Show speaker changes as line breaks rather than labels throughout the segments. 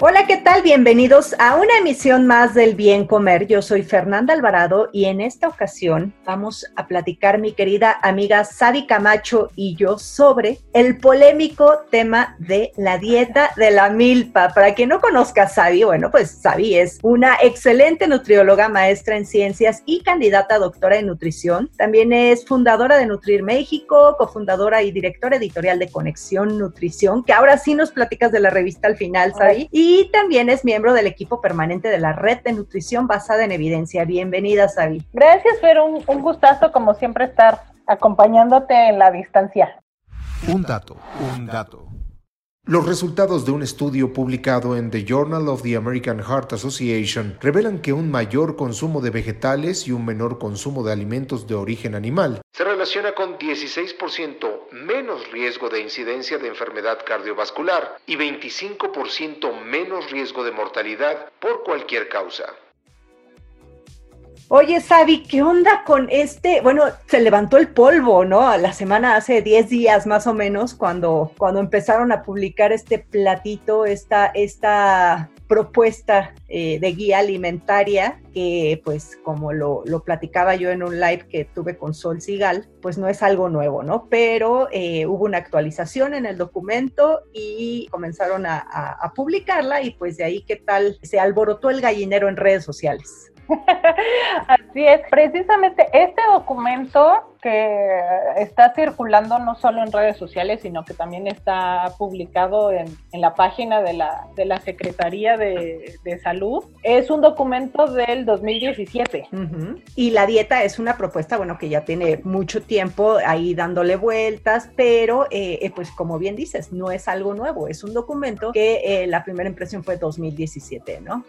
Hola, ¿qué tal? Bienvenidos a una emisión más del Bien Comer. Yo soy Fernanda Alvarado y en esta ocasión vamos a platicar mi querida amiga Sabi Camacho y yo sobre el polémico tema de la dieta de la milpa. Para quien no conozca a Sabi, bueno, pues Sabi es una excelente nutrióloga, maestra en ciencias y candidata a doctora en nutrición. También es fundadora de Nutrir México, cofundadora y directora editorial de Conexión Nutrición, que ahora sí nos platicas de la revista al final, Sabi. Y y también es miembro del equipo permanente de la Red de Nutrición Basada en Evidencia. Bienvenida, Sabi.
Gracias, Fer. Un, un gustazo, como siempre, estar acompañándote en la distancia.
Un dato, un dato. Los resultados de un estudio publicado en The Journal of the American Heart Association revelan que un mayor consumo de vegetales y un menor consumo de alimentos de origen animal se relaciona con 16% menos riesgo de incidencia de enfermedad cardiovascular y 25% menos riesgo de mortalidad por cualquier causa.
Oye, Sabi, ¿qué onda con este? Bueno, se levantó el polvo, ¿no? La semana hace 10 días más o menos, cuando, cuando empezaron a publicar este platito, esta, esta propuesta eh, de guía alimentaria, que pues como lo, lo, platicaba yo en un live que tuve con Sol Sigal, pues no es algo nuevo, ¿no? Pero eh, hubo una actualización en el documento y comenzaron a, a publicarla y pues de ahí qué tal se alborotó el gallinero en redes sociales.
Así es, precisamente este documento que está circulando no solo en redes sociales, sino que también está publicado en, la página de la, de la Secretaría de, Salud, es un documento del 2017.
Y la dieta es una propuesta, bueno, que ya tiene mucho tiempo ahí dándole vueltas, pero eh, eh, pues como bien dices, no es algo nuevo, es un documento que eh, la primera impresión fue 2017, ¿no?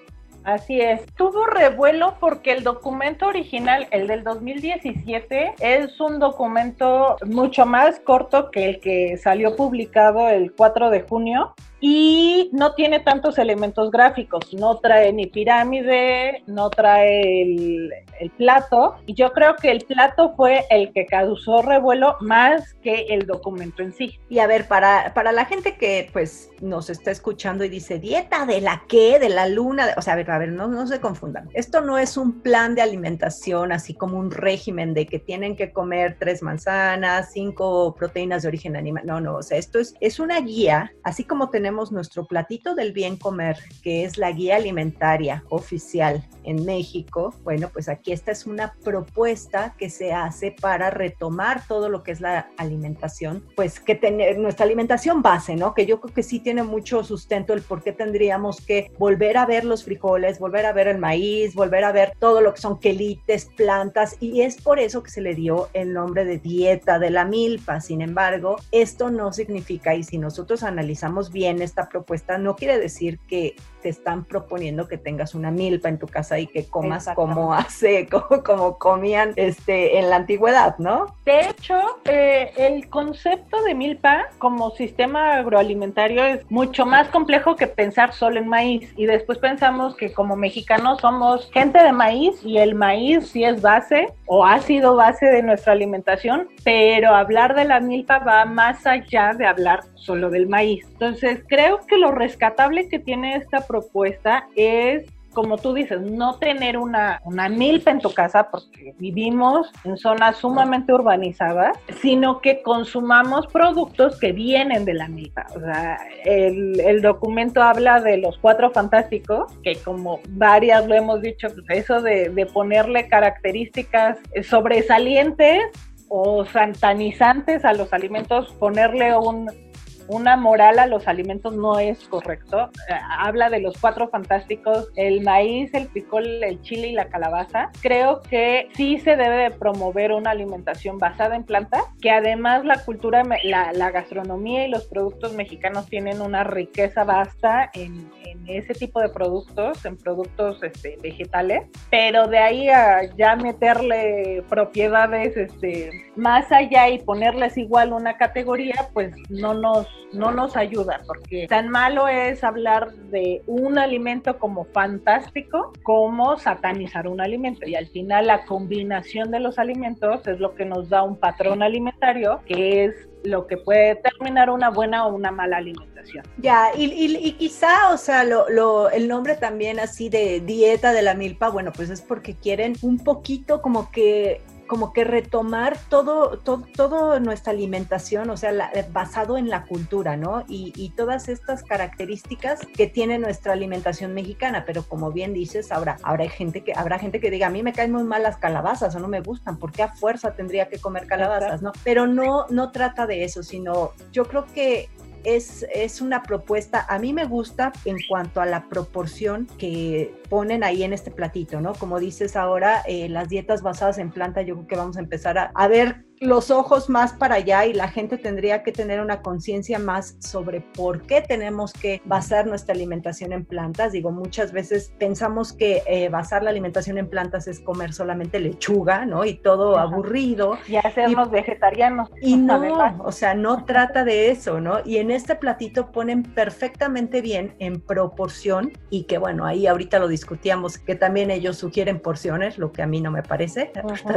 Así es. Tuvo revuelo porque el documento original, el del 2017, es un documento mucho más corto que el que salió publicado el 4 de junio y no tiene tantos elementos gráficos, no trae ni pirámide, no trae el, plato, y yo creo que el plato fue el que causó revuelo más que el documento en sí.
Y a ver, para, para la gente que pues nos está escuchando y dice, dieta de la qué, de la luna, o sea, a ver, a ver, no, no se confundan, esto no es un plan de alimentación así como un régimen de que tienen que comer tres manzanas, cinco proteínas de origen animal, no, no, o sea, esto es, es una guía, así como tenemos nuestro platito del bien comer, que es la guía alimentaria oficial en México. Bueno, pues aquí esta es una propuesta que se hace para retomar todo lo que es la alimentación, pues que tener nuestra alimentación base, ¿no? Que yo creo que sí tiene mucho sustento el por qué tendríamos que volver a ver los frijoles, volver a ver el maíz, volver a ver todo lo que son quelites, plantas, y es por eso que se le dio el nombre de dieta de la milpa. Sin embargo, esto no significa, y si nosotros analizamos bien esta propuesta no quiere decir que te están proponiendo que tengas una milpa en tu casa y que comas como hace, como, como, comían este, en la antigüedad, ¿no?
De hecho, eh, el concepto de milpa como sistema agroalimentario es mucho más complejo que pensar solo en maíz. Y después pensamos que como mexicanos somos gente de maíz y el maíz sí es base o ha sido base de nuestra alimentación, pero hablar de la milpa va más allá de hablar solo del maíz. Entonces, creo que lo rescatable que tiene esta propuesta es como tú dices, no tener una, una milpa en tu casa porque vivimos en zonas sumamente urbanizadas, sino que consumamos productos que vienen de la milpa. O sea, el, el documento habla de los cuatro fantásticos, que como varias lo hemos dicho, pues eso de, de ponerle características sobresalientes o santanizantes a los alimentos, ponerle un una moral a los alimentos no es correcto. Eh, habla de los cuatro fantásticos, el maíz, el picol, el chile y la calabaza. Creo que sí se debe promover una alimentación basada en plantas, que además la cultura, la, gastronomía y los productos mexicanos tienen una riqueza vasta en, ese tipo de productos, en productos este, vegetales, pero de ahí a ya meterle propiedades este, más allá y ponerles igual una categoría, pues no nos no nos ayuda, porque tan malo es hablar de un alimento como fantástico como satanizar un alimento. Y al final la combinación de los alimentos es lo que nos da un patrón alimentario, que es lo que puede determinar una buena o una mala alimentación.
Ya, y, y, quizá, o sea, lo, el nombre también así de dieta de la milpa, bueno, pues es porque quieren un poquito como que como que retomar todo, todo, todo nuestra alimentación, o sea, eh, basado en la cultura, ¿no? Y, y, todas estas características que tiene nuestra alimentación mexicana, pero como bien dices, habrá, habrá, gente que, habrá gente que diga, a mí me caen muy mal las calabazas o no me gustan, ¿por qué a fuerza tendría que comer calabazas, no? Pero no, no trata de eso, sino yo creo que es, es, una propuesta, a mí me gusta en cuanto a la proporción que ponen ahí en este platito, ¿no? Como dices ahora, eh, las dietas basadas en planta, yo creo que vamos a empezar a, a ver los ojos más para allá y la gente tendría que tener una conciencia más sobre por qué tenemos que basar nuestra alimentación en plantas. Digo, muchas veces pensamos que eh, basar la alimentación en plantas es comer solamente lechuga, ¿no? Y todo aburrido.
Y hacernos vegetarianos.
Y no, o sea, no trata de eso, ¿no? Y en este platito ponen perfectamente bien en proporción y que bueno, ahí ahorita lo discutíamos, que también ellos sugieren porciones, lo que a mí no me parece.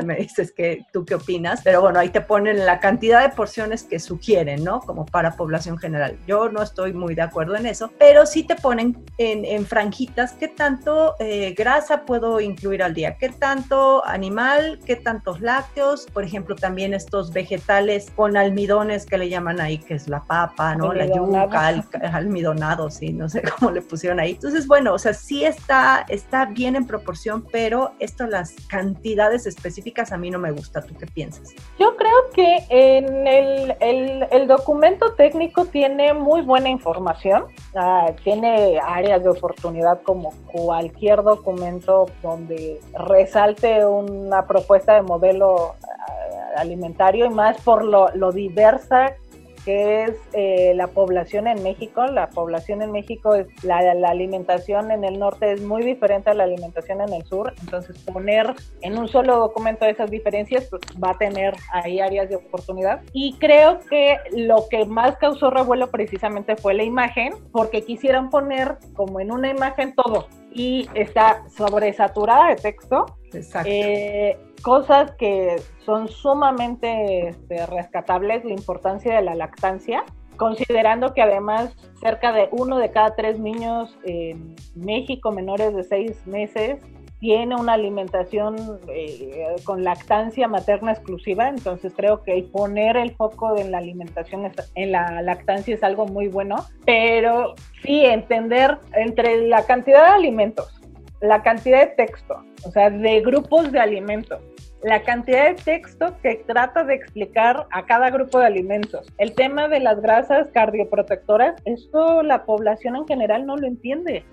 Me dices que tú qué opinas, pero bueno, ahí te ponen la cantidad de porciones que sugieren, ¿no? Como para población general. Yo no estoy muy de acuerdo en eso, pero sí te ponen en, franjitas qué tanto eh, grasa puedo incluir al día, qué tanto animal, qué tantos lácteos, por ejemplo, también estos vegetales con almidones que le llaman ahí, que es la papa, ¿no? La yuca, el, almidonado, sí, no sé cómo le pusieron ahí. Entonces, bueno, o sea, sí está, está bien en proporción, pero esto, las cantidades específicas a mí no me gusta. ¿Tú qué piensas?
Yo creo que en el, documento técnico tiene muy buena información, ah, tiene áreas de oportunidad como cualquier documento donde resalte una propuesta de modelo ah, alimentario y más por lo, lo diversa que es eh, la población en México. La población en México es la, alimentación en el norte es muy diferente a la alimentación en el sur. Entonces poner en un solo documento esas diferencias pues, va a tener ahí áreas de oportunidad. Y creo que lo que más causó revuelo precisamente fue la imagen, porque quisieron poner como en una imagen todo y está sobresaturada de texto.
Exacto.
Eh, cosas que son sumamente este, rescatables, la importancia de la lactancia, considerando que además cerca de uno de cada tres niños en México menores de seis meses tiene una alimentación eh, con lactancia materna exclusiva, entonces creo que poner el foco en la alimentación en la lactancia es algo muy bueno, pero sí entender entre la cantidad de alimentos, la cantidad de texto, o sea, de grupos de alimentos, la cantidad de texto que trata de explicar a cada grupo de alimentos. El tema de las grasas cardioprotectoras, esto la población en general no lo entiende.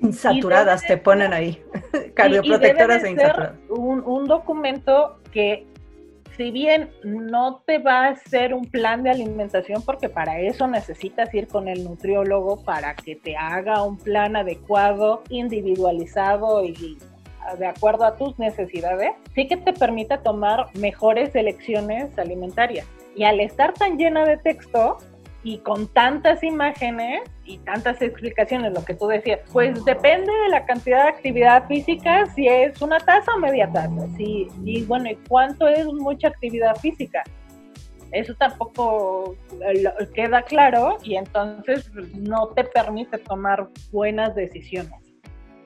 Insaturadas te ponen ahí, cardioprotectoras e insaturadas.
Un, un documento que si bien no te va a hacer un plan de alimentación, porque para eso necesitas ir con el nutriólogo para que te haga un plan adecuado, individualizado y de acuerdo a tus necesidades, sí que te permite tomar mejores elecciones alimentarias. Y al estar tan llena de texto y con tantas imágenes y tantas explicaciones, lo que tú decías, pues depende de la cantidad de actividad física, si es una taza o media taza, sí, y bueno, ¿y cuánto es mucha actividad física? Eso tampoco eh, queda claro y entonces no te permite tomar buenas decisiones.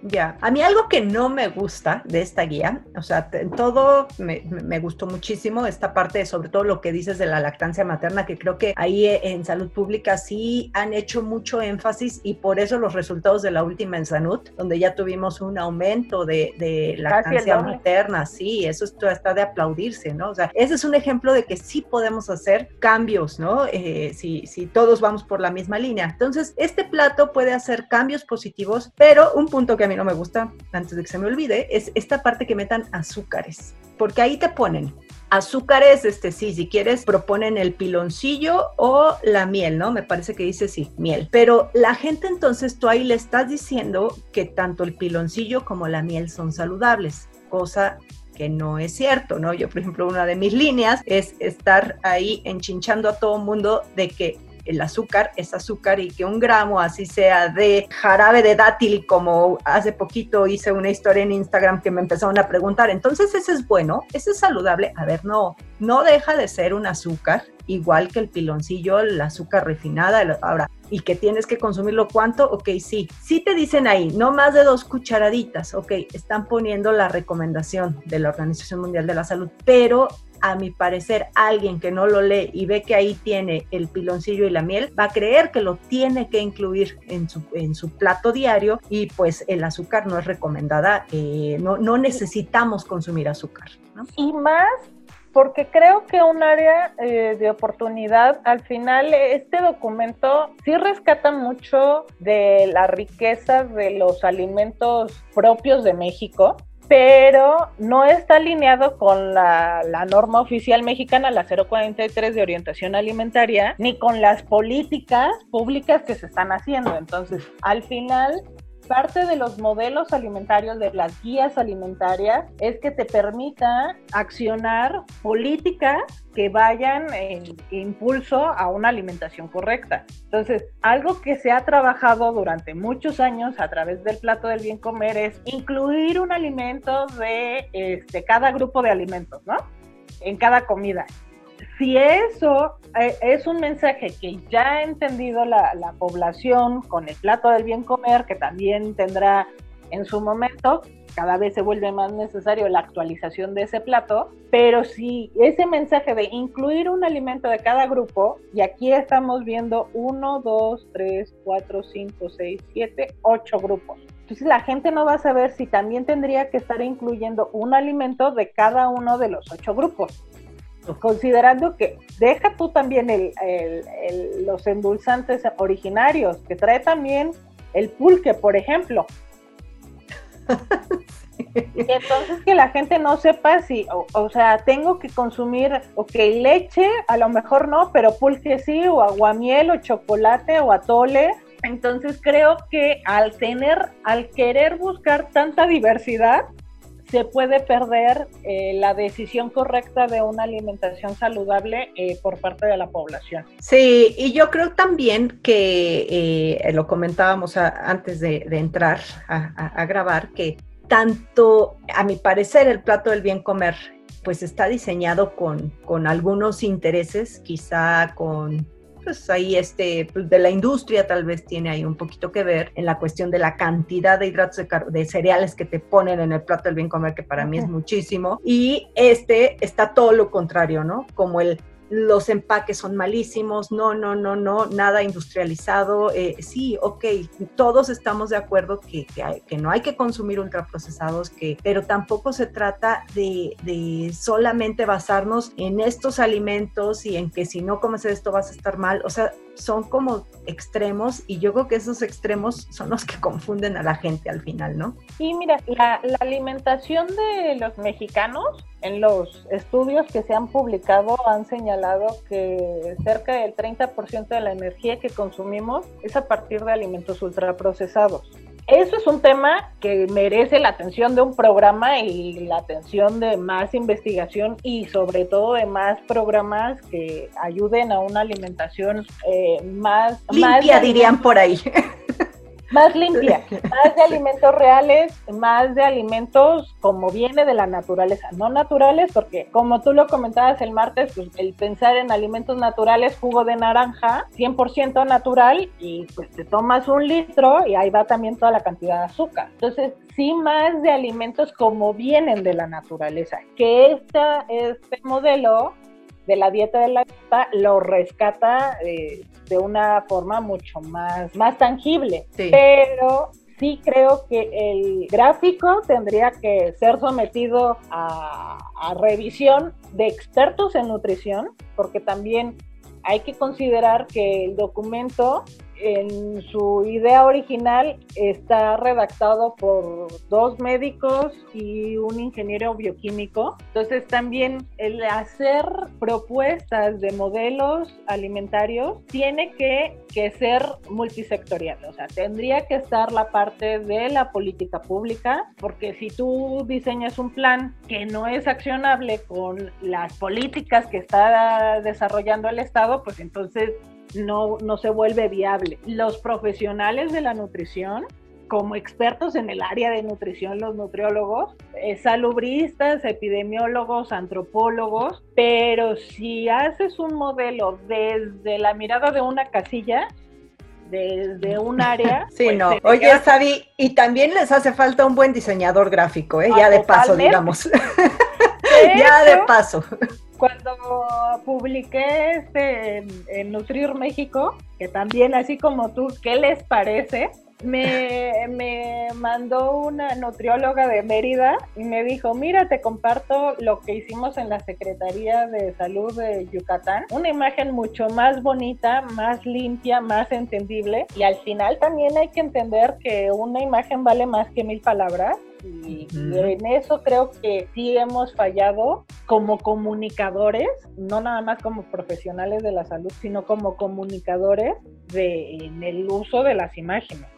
Ya, a mí algo que no me gusta de esta guía, o sea, todo me, me, gustó muchísimo esta parte, sobre todo lo que dices de la lactancia materna, que creo que ahí en salud pública sí han hecho mucho énfasis y por eso los resultados de la última en salud, donde ya tuvimos un aumento de, de lactancia materna, sí, eso está de aplaudirse, ¿no? O sea, ese es un ejemplo de que sí podemos hacer cambios, ¿no? Eh, si, si todos vamos por la misma línea. Entonces, este plato puede hacer cambios positivos, pero un punto que a mí no me gusta, antes de que se me olvide, es esta parte que metan azúcares, porque ahí te ponen azúcares, este sí, si quieres, proponen el piloncillo o la miel, ¿no? Me parece que dice sí, miel. Pero la gente entonces tú ahí le estás diciendo que tanto el piloncillo como la miel son saludables, cosa que no es cierto, ¿no? Yo, por ejemplo, una de mis líneas es estar ahí enchinchando a todo mundo de que el azúcar es azúcar y que un gramo así sea de jarabe de dátil, como hace poquito hice una historia en Instagram que me empezaron a preguntar, entonces ese es bueno, ese es saludable. A ver, no, no deja de ser un azúcar, igual que el piloncillo, el azúcar refinada. Ahora, y que tienes que consumirlo cuánto, ok, sí. Sí te dicen ahí, no más de dos cucharaditas, ok, están poniendo la recomendación de la Organización Mundial de la Salud, pero a mi parecer, alguien que no lo lee y ve que ahí tiene el piloncillo y la miel, va a creer que lo tiene que incluir en su, plato diario y pues el azúcar no es recomendada, eh, no, no necesitamos consumir azúcar.
Y más porque creo que un área eh, de oportunidad, al final este documento sí rescata mucho de la riqueza de los alimentos propios de México pero no está alineado con la, norma oficial mexicana, la 043 de orientación alimentaria, ni con las políticas públicas que se están haciendo. Entonces, al final, parte de los modelos alimentarios, de las guías alimentarias, es que te permita accionar políticas que vayan en impulso a una alimentación correcta. Entonces, algo que se ha trabajado durante muchos años a través del plato del bien comer es incluir un alimento de este, cada grupo de alimentos, ¿no? En cada comida si eso eh, es un mensaje que ya ha entendido la, población con el plato del bien comer, que también tendrá en su momento, cada vez se vuelve más necesario la actualización de ese plato, pero si ese mensaje de incluir un alimento de cada grupo, y aquí estamos viendo 1, 2, 3, 4, 5, 6, 7, 8 grupos. Entonces la gente no va a saber si también tendría que estar incluyendo un alimento de cada uno de los ocho grupos considerando que deja tú también los endulzantes originarios, que trae también el pulque, por ejemplo. Y entonces que la gente no sepa si, o, sea, tengo que consumir, ok, leche, a lo mejor no, pero pulque sí, o aguamiel, o chocolate, o atole. Entonces creo que al tener, al querer buscar tanta diversidad, se puede perder eh, la decisión correcta de una alimentación saludable eh, por parte de la población.
Sí, y yo creo también que eh, lo comentábamos antes de, entrar a, grabar, que tanto, a mi parecer, el plato del bien comer pues está diseñado con, con algunos intereses, quizá con pues ahí este, pues, de la industria tal vez tiene ahí un poquito que ver en la cuestión de la cantidad de hidratos de, de cereales que te ponen en el plato del bien comer, que para mí es muchísimo. Y este está todo lo contrario, ¿no? Como el los empaques son malísimos, no, no, no, no, nada industrializado. Eh, sí, ok, todos estamos de acuerdo que, que, no hay que consumir ultraprocesados, que, pero tampoco se trata de, de, solamente basarnos en estos alimentos y en que si no comes esto vas a estar mal. O sea, son como extremos y yo creo que esos extremos son los que confunden a la gente al final, ¿no?
Y mira, la, la alimentación de los mexicanos en los estudios que se han publicado han señalado que cerca del 30% de la energía que consumimos es a partir de alimentos ultraprocesados. Eso es un tema que merece la atención de un programa y la atención de más investigación y sobre todo de más programas que ayuden a una alimentación eh, más
limpia, dirían por ahí.
más limpia, más de alimentos reales, más de alimentos como viene de la naturaleza, no naturales, porque como tú lo comentabas el martes, pues el pensar en alimentos naturales, jugo de naranja, 100% natural, y pues te tomas un litro y ahí va también toda la cantidad de azúcar. Entonces, sí más de alimentos como vienen de la naturaleza, que esta, este modelo de la dieta de la vida lo rescata eh, de una forma mucho más, más tangible. Pero sí creo que el gráfico tendría que ser sometido a, a revisión de expertos en nutrición, porque también hay que considerar que el documento en su idea original está redactado por dos médicos y un ingeniero bioquímico. Entonces también el hacer propuestas de modelos alimentarios tiene que, que ser multisectorial. O sea, tendría que estar la parte de la política pública, porque si tú diseñas un plan que no es accionable con las políticas que está desarrollando el Estado, pues entonces no, no se vuelve viable. Los profesionales de la nutrición como expertos en el área de nutrición, los nutriólogos, eh, salubristas, epidemiólogos, antropólogos, pero si haces un modelo desde la mirada de una casilla, desde un área.
Sí, pues, no. Oye, Sabi, y también les hace falta un buen diseñador gráfico, ¿eh? ya de paso, digamos. ya de paso
cuando publiqué este en, Nutrir México, que también así como tú, ¿qué les parece? Me, me, mandó una nutrióloga de Mérida y me dijo, mira, te comparto lo que hicimos en la Secretaría de Salud de Yucatán. Una imagen mucho más bonita, más limpia, más entendible. Y al final también hay que entender que una imagen vale más que mil palabras y, en eso creo que sí hemos fallado como comunicadores, no nada más como profesionales de la salud, sino como comunicadores de, en el uso de las imágenes.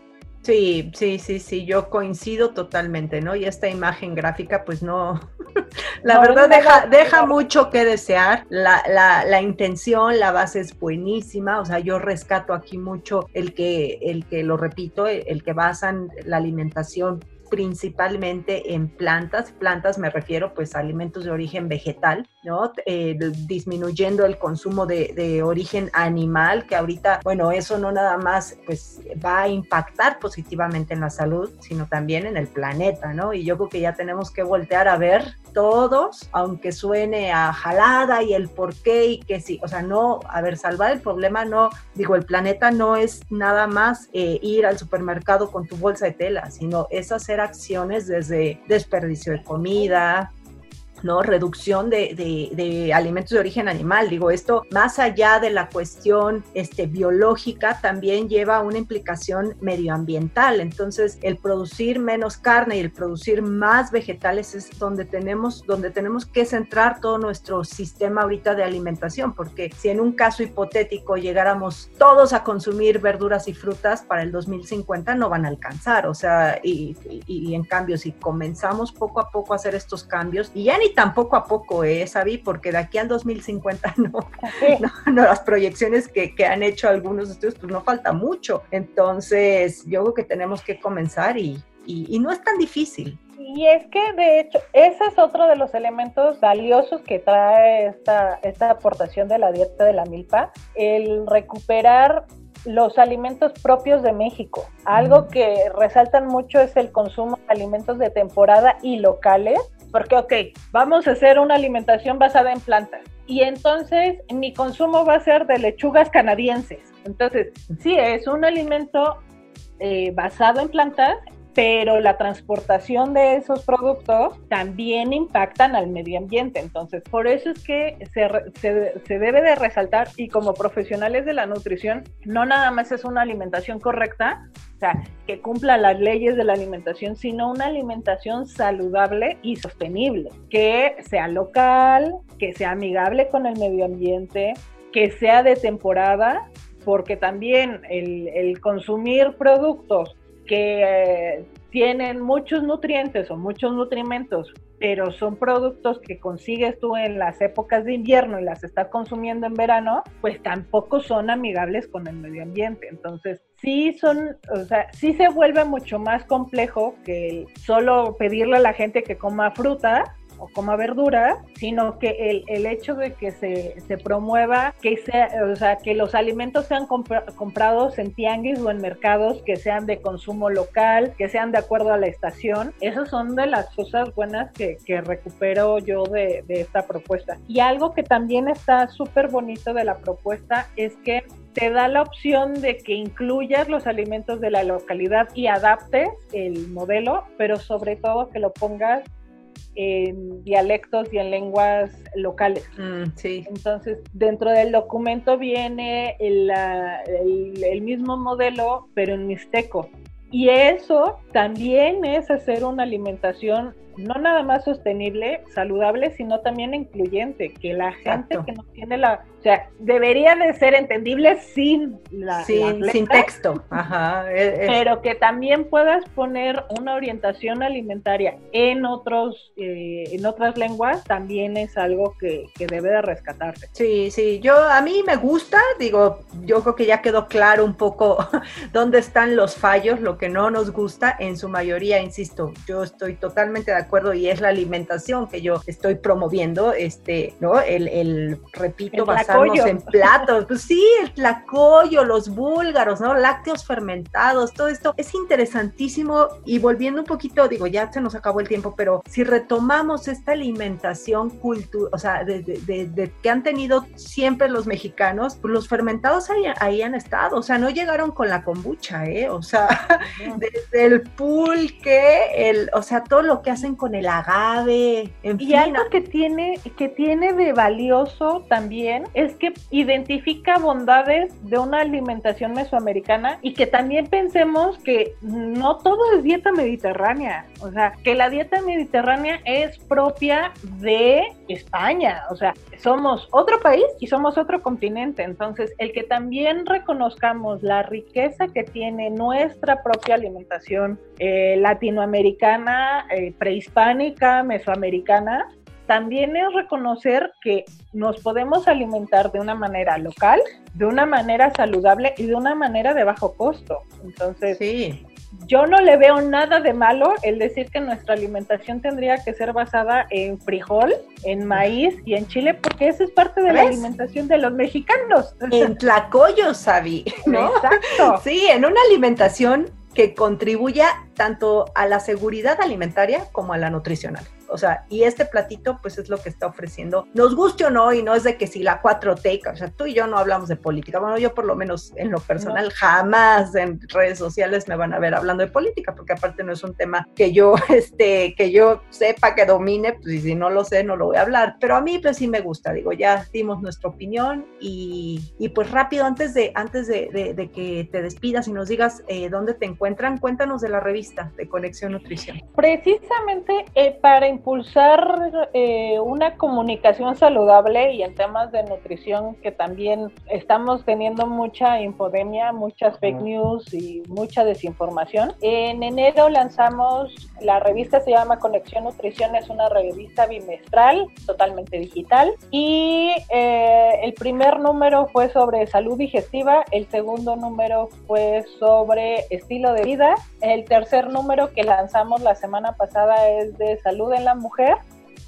Sí, sí, sí, sí, yo coincido totalmente, ¿no? Y esta imagen gráfica, pues no, la verdad deja, deja mucho que desear. La, la, la, intención, la base es buenísima, o sea, yo rescato aquí mucho el que, el que lo repito, el que basan la alimentación principalmente en plantas. Plantas me refiero pues a alimentos de origen vegetal, ¿no? Eh, disminuyendo el consumo de, de, origen animal, que ahorita, bueno, eso no nada más pues va a impactar positivamente en la salud, sino también en el planeta, ¿no? Y yo creo que ya tenemos que voltear a ver todos, aunque suene a jalada y el por qué y que sí, o sea, no, a ver, salvar el problema no, digo, el planeta no es nada más eh, ir al supermercado con tu bolsa de tela, sino es hacer acciones desde desperdicio de comida, ¿no? Reducción de, alimentos de origen animal. Digo, esto más allá de la cuestión este, biológica, también lleva una implicación medioambiental. Entonces, el producir menos carne y el producir más vegetales es donde tenemos, donde tenemos que centrar todo nuestro sistema ahorita de alimentación, porque si en un caso hipotético llegáramos todos a consumir verduras y frutas para el 2050 no van a alcanzar. O sea, y, y en cambio, si comenzamos poco a poco a hacer estos cambios, y ya ni tampoco a poco, ¿eh, Sabi? Porque de aquí al 2050 no, no, las proyecciones que, que, han hecho algunos estudios, pues no falta mucho. Entonces, yo creo que tenemos que comenzar y, y, no es tan difícil.
Y es que, de hecho, ese es otro de los elementos valiosos que trae esta, esta aportación de la dieta de la milpa, el recuperar los alimentos propios de México. Algo que resaltan mucho es el consumo de alimentos de temporada y locales, porque, ok, vamos a hacer una alimentación basada en plantas. Y entonces mi consumo va a ser de lechugas canadienses. Entonces, sí, es un alimento eh, basado en plantas, pero la transportación de esos productos también impactan al medio ambiente. Entonces, por eso es que se, debe de resaltar y como profesionales de la nutrición, no nada más es una alimentación correcta, o sea, que cumpla las leyes de la alimentación, sino una alimentación saludable y sostenible, que sea local, que sea amigable con el medio ambiente, que sea de temporada, porque también el consumir productos que tienen muchos nutrientes o muchos nutrimentos, pero son productos que consigues tú en las épocas de invierno y las estás consumiendo en verano, pues tampoco son amigables con el medio ambiente. Entonces, sí son, o sea, sí se vuelve mucho más complejo que solo pedirle a la gente que coma fruta o coma verdura, sino que el, el hecho de que se, se, promueva que sea, o sea, que los alimentos sean comprados en tianguis o en mercados que sean de consumo local, que sean de acuerdo a la estación, esas son de las cosas buenas que, que recupero yo de, de esta propuesta. Y algo que también está súper bonito de la propuesta es que te da la opción de que incluyas los alimentos de la localidad y adaptes el modelo, pero sobre todo que lo pongas en dialectos y en lenguas locales.
Mm, sí.
Entonces, dentro del documento viene el, el, el, mismo modelo, pero en mixteco. Y eso también es hacer una alimentación no nada más sostenible, saludable, sino también incluyente, que la gente que no tiene la, o sea, debería de ser entendible sin la,
sin, sin texto, Ajá,
pero que también puedas poner una orientación alimentaria en otros, eh, en otras lenguas, también es algo que, que debe de rescatarse.
Sí, sí, yo a mí me gusta, digo, yo creo que ya quedó claro un poco dónde están los fallos, lo que no nos gusta, en su mayoría, insisto, yo estoy totalmente de acuerdo y es la alimentación que yo estoy promoviendo, este, ¿no? El, el repito, el basarnos en platos, pues sí, el tlacoyo, los búlgaros, ¿no? Lácteos fermentados, todo esto es interesantísimo y volviendo un poquito, digo, ya se nos acabó el tiempo, pero si retomamos esta alimentación cultural, o sea, de, de, de, que han tenido siempre los mexicanos, pues los fermentados ahí, ahí han estado, o sea, no llegaron con la kombucha, ¿eh? O sea, desde el pulque, el, o sea, todo lo que hacen con el agave, en
y algo que tiene, que tiene de valioso también es que identifica bondades de una alimentación mesoamericana y que también pensemos que no todo es dieta mediterránea, o sea, que la dieta mediterránea es propia de España, o sea, somos otro país y somos otro continente, entonces el que también reconozcamos la riqueza que tiene nuestra propia alimentación eh, latinoamericana, eh, prehispánica, mesoamericana, también es reconocer que nos podemos alimentar de una manera local, de una manera saludable y de una manera de bajo costo. Entonces,
sí.
Yo no le veo nada de malo el decir que nuestra alimentación tendría que ser basada en frijol, en maíz y en chile, porque eso es parte de la alimentación de los mexicanos.
En tlacoyos, Sabi, ¿no?
Exacto.
Sí, en una alimentación que contribuya tanto a la seguridad alimentaria como a la nutricional. O sea, y este platito pues es lo que está ofreciendo, nos guste o no, y no es de que si la 4T, o sea, tú y yo no hablamos de política, bueno, yo por lo menos en lo personal jamás en redes sociales me van a ver hablando de política, porque aparte no es un tema que yo, este, que yo sepa que domine, pues y si no lo sé, no lo voy a hablar, pero a mí pues sí me gusta, digo, ya dimos nuestra opinión y, y pues rápido, antes de, antes de, de, de que te despidas y nos digas eh, dónde te encuentran, cuéntanos de la revista de Conexión Nutrición.
Precisamente eh, para impulsar eh, una comunicación saludable y en temas de nutrición que también estamos teniendo mucha infodemia, muchas fake news y mucha desinformación. En enero lanzamos, la revista se llama Conexión Nutrición, es una revista bimestral, totalmente digital, y eh, el primer número fue sobre salud digestiva, el segundo número fue sobre estilo de vida, el tercer número que lanzamos la semana pasada es de salud en la mujer.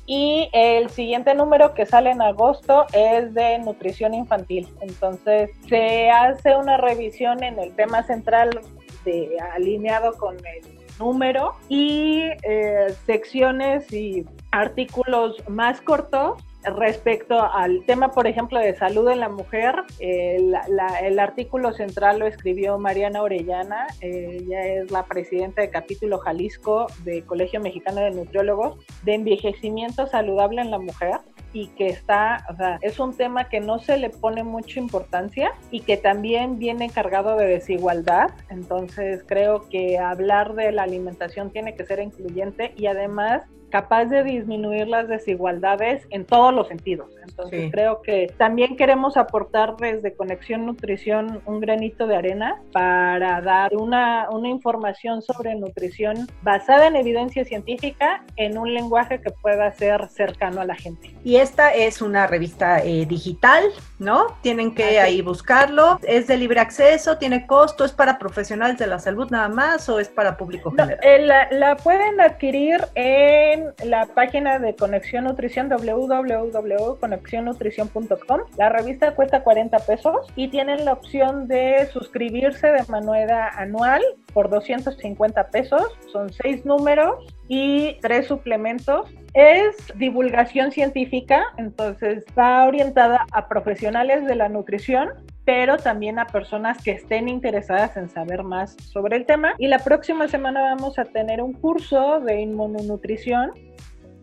Y el siguiente número que sale en agosto es de nutrición infantil. Entonces se hace una revisión en el tema central de, alineado con el número y eh, secciones y artículos más cortos respecto al tema, por ejemplo, de salud en la mujer, el, la, el artículo central lo escribió Mariana Orellana, ella es la presidenta de capítulo Jalisco de Colegio Mexicano de Nutriólogos, de envejecimiento saludable en la mujer y que está, es un tema que no se le pone mucha importancia y que también viene cargado de desigualdad. Entonces creo que hablar de la alimentación tiene que ser incluyente y además capaz de disminuir las desigualdades en todos los sentidos. Entonces creo que también queremos aportar desde Conexión Nutrición un granito de arena para dar una, una información sobre nutrición basada en evidencia científica en un lenguaje que pueda ser cercano a la gente.
Y esta es una revista eh, digital, ¿no? Tienen que ahí buscarlo. ¿Es de libre acceso? ¿Tiene costo? ¿Es para profesionales de la salud nada más o es para público general?
Eh, la, la pueden adquirir en la página de Conexión Nutrición www.conexionnutrición.com. La revista cuesta 40 pesos y tienen la opción de suscribirse de manera anual por 250 pesos. Son seis números y tres suplementos. Es divulgación científica, entonces va orientada a profesionales de la nutrición, pero también a personas que estén interesadas en saber más sobre el tema. Y la próxima semana vamos a tener un curso de inmunonutrición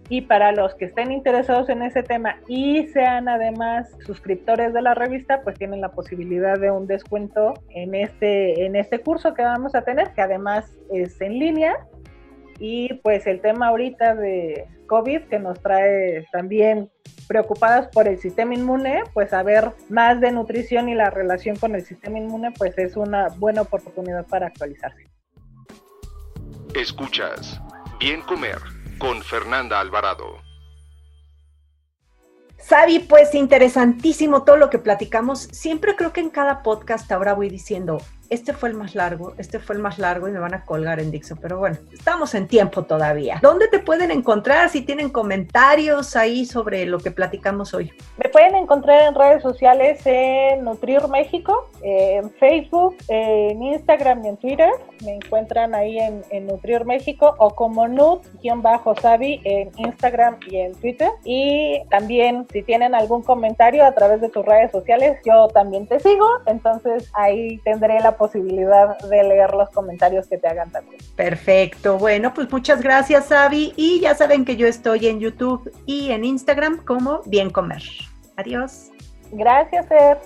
y para los que estén interesados en ese tema y sean además suscriptores de la revista, pues tienen la posibilidad de un descuento en este, en este curso que vamos a tener, que además es en línea. Y pues el tema ahorita de COVID que nos trae también preocupadas por el sistema inmune, pues saber más de nutrición y la relación con el sistema inmune, pues es una buena oportunidad para actualizarse.
Escuchas, bien comer con Fernanda Alvarado.
Sabi, pues interesantísimo todo lo que platicamos. Siempre creo que en cada podcast ahora voy diciendo, este fue el más largo, este fue el más largo y me van a colgar en Dixo, pero bueno, estamos en tiempo todavía. ¿Dónde te pueden encontrar si tienen comentarios ahí sobre lo que platicamos hoy?
Me pueden encontrar en redes sociales en Nutrir México, en Facebook, en Instagram y en Twitter. Me encuentran ahí en, Nutrir México o como Nut-Sabi en Instagram y en Twitter. Y también si tienen algún comentario a través de tus redes sociales, yo también te sigo, entonces ahí tendré la posibilidad de leer los comentarios que te hagan también.
Perfecto, bueno, pues muchas gracias, Avi. Y ya saben que yo estoy en YouTube y en Instagram como Bien Comer. Adiós.
Gracias, Ed.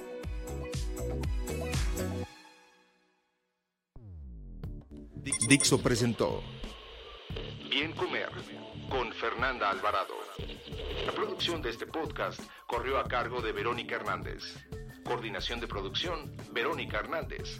Dixo presentó Bien Comer con Fernanda Alvarado. La producción de este podcast corrió a cargo de Verónica Hernández. Coordinación de producción, Verónica Hernández.